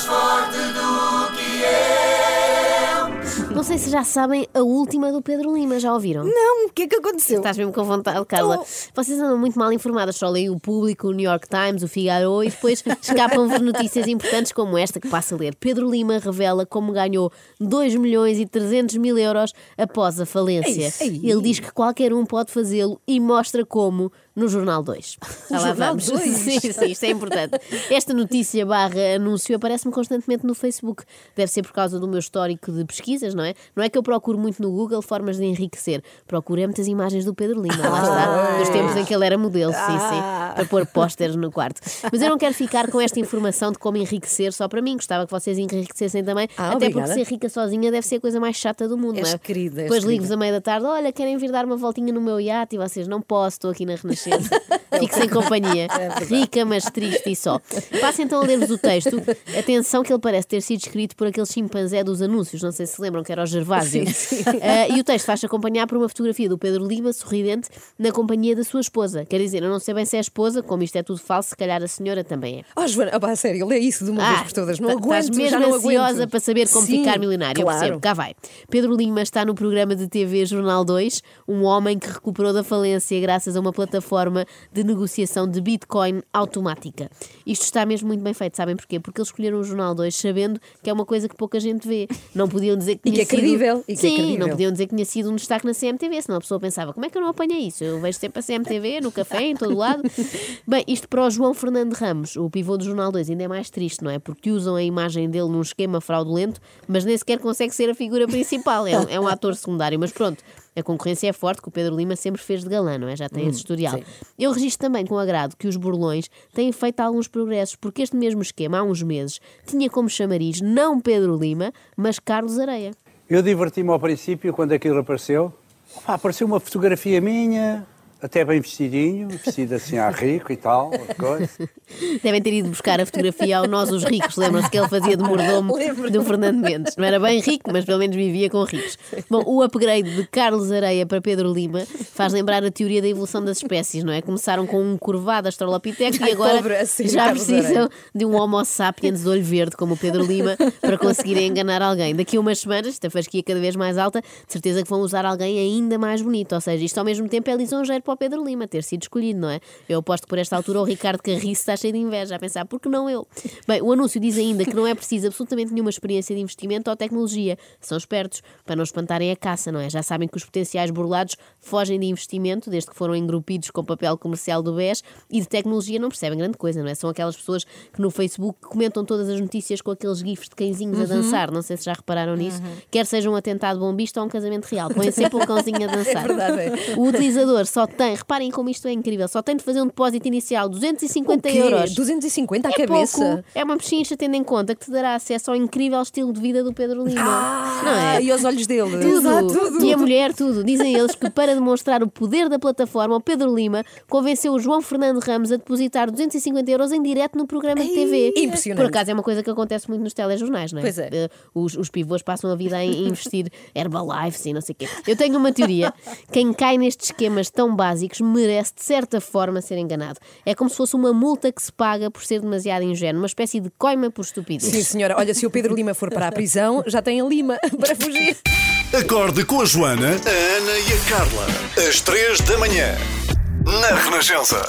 Joshua. Se já sabem a última do Pedro Lima, já ouviram? Não, o que é que aconteceu? Estás mesmo com vontade, Carla. Tô. Vocês andam muito mal informadas, só leem o Público, o New York Times, o Figaro e depois escapam-vos notícias importantes como esta que passa a ler. Pedro Lima revela como ganhou 2 milhões e 300 mil euros após a falência. Ei, Ele diz que qualquer um pode fazê-lo e mostra como no Jornal 2. Já lá Jornal vamos. 2? Sim, sim, isto é importante. Esta notícia barra anúncio aparece-me constantemente no Facebook. Deve ser por causa do meu histórico de pesquisas, não é? Não é que eu procuro muito no Google formas de enriquecer. Procuro é muitas imagens do Pedro Lima, lá está, dos tempos em que ele era modelo, sim, Ah. sim, para pôr pósteres no quarto. Mas eu não quero ficar com esta informação de como enriquecer só para mim. Gostava que vocês enriquecessem também. Ah, até obrigada. porque ser rica sozinha deve ser a coisa mais chata do mundo, És não é? querida, Depois ligo-vos a meio da tarde, olha, querem vir dar uma voltinha no meu iate e vocês não posso, estou aqui na Renascença. Fico sem companhia. Rica, mas triste e só. Passo então a ler-vos o texto. Atenção que ele parece ter sido escrito por aquele chimpanzé dos anúncios, não sei se se lembram, que era o Gervásio. Ah, e o texto faz-se acompanhar por uma fotografia do Pedro Lima, sorridente, na companhia da sua esposa. Quer dizer, eu não sei bem se é a esposa, como isto é tudo falso, se calhar a senhora também é. Oh, Joana, ah, sério, lê isso de uma vez por todas. Não tá- aguento, Estás mesmo já não ansiosa aguento. para saber como Sim, ficar milionário. Eu Claro. percebo. Cá vai. Pedro Lima está no programa de TV Jornal 2, um homem que recuperou da falência graças a uma plataforma de negociação de Bitcoin automática. Isto está mesmo muito bem feito, sabem porquê? Porque eles escolheram o Jornal 2 sabendo que é uma coisa que pouca gente vê. Não podiam dizer que tinha que é. Credível, e que é Sim, credível. não podiam dizer que tinha sido um destaque na CMTV, senão a pessoa pensava, como é que eu não apanhei isso? Eu vejo sempre a CMTV, no café, em todo lado. Bem, isto para o João Fernando Ramos, o pivô do Jornal 2, ainda é mais triste, não é? Porque usam a imagem dele num esquema fraudulento, mas nem sequer consegue ser a figura principal, é um, é um ator secundário. Mas pronto, a concorrência é forte, que o Pedro Lima sempre fez de galã, não é? Já tem esse historial. sim. Eu registro também com agrado que os burlões têm feito alguns progressos, porque este mesmo esquema, há uns meses, tinha como chamariz não Pedro Lima, mas Carlos Areia. Eu diverti-me ao princípio quando aquilo apareceu. Pá, apareceu uma fotografia minha, até bem vestidinho, vestido assim a rico e tal, coisa. Devem ter ido buscar a fotografia ao Nós os Ricos. Lembram-se que ele fazia de mordomo do Fernando Mendes. Não era bem rico, mas pelo menos vivia com ricos. Bom, o upgrade de Carlos Areia para Pedro Lima faz lembrar a teoria da evolução das espécies, não é? Começaram com um curvado Australopiteco e agora pobre, a sério, já Carlos precisam Areia. de um Homo sapiens de olho verde, como o Pedro Lima, para conseguirem enganar alguém. Daqui a umas semanas, esta fasquia cada vez mais alta, de certeza que vão usar alguém ainda mais bonito. Ou seja, isto ao mesmo tempo é lisonjeiro para o Pedro Lima ter sido escolhido, não é? Eu aposto que por esta altura o Ricardo Carriço está cheio de inveja, a pensar, por que não eu? Bem, o anúncio diz ainda que não é preciso absolutamente nenhuma experiência de investimento ou tecnologia. São espertos para não espantarem a caça, não é? Já sabem que os potenciais burlados fogem de investimento, desde que foram engrupidos com papel comercial do BES, e de tecnologia não percebem grande coisa, não é? São aquelas pessoas que no Facebook comentam todas as notícias com aqueles gifs de cãezinhos a dançar, não sei se já repararam nisso, quer seja um atentado bombista ou um casamento real, põem sempre um cãozinho a dançar. É verdade, é. O utilizador só tem, reparem como isto é incrível, só tem de fazer um depósito inicial, 250 O quê? euros. 250 à É cabeça? pouco. É uma pechincha tendo em conta que te dará acesso ao incrível estilo de vida do Pedro Lima. Ah, não é? E aos olhos dele. Tudo. Exato, tudo. E a mulher, tudo. Dizem eles que para demonstrar o poder da plataforma, o Pedro Lima convenceu o João Fernando Ramos a depositar 250 euros em direto no programa de TV. Ei, impressionante. Por acaso é uma coisa que acontece muito nos telejornais, não é? Pois é. Eh, Os, os pivôs passam a vida em investir Herbalife e não sei o quê. Eu tenho uma teoria. Quem cai nestes esquemas tão básicos merece, de certa forma, ser enganado. É como se fosse uma multa que se paga por ser demasiado ingênuo, uma espécie de coima por estupidez. Sim, senhora. Olha, se o Pedro Lima for para a prisão, já tem a Lima para fugir. Acorde com a Joana, a Ana e a Carla. Às três da manhã. Na Renascença.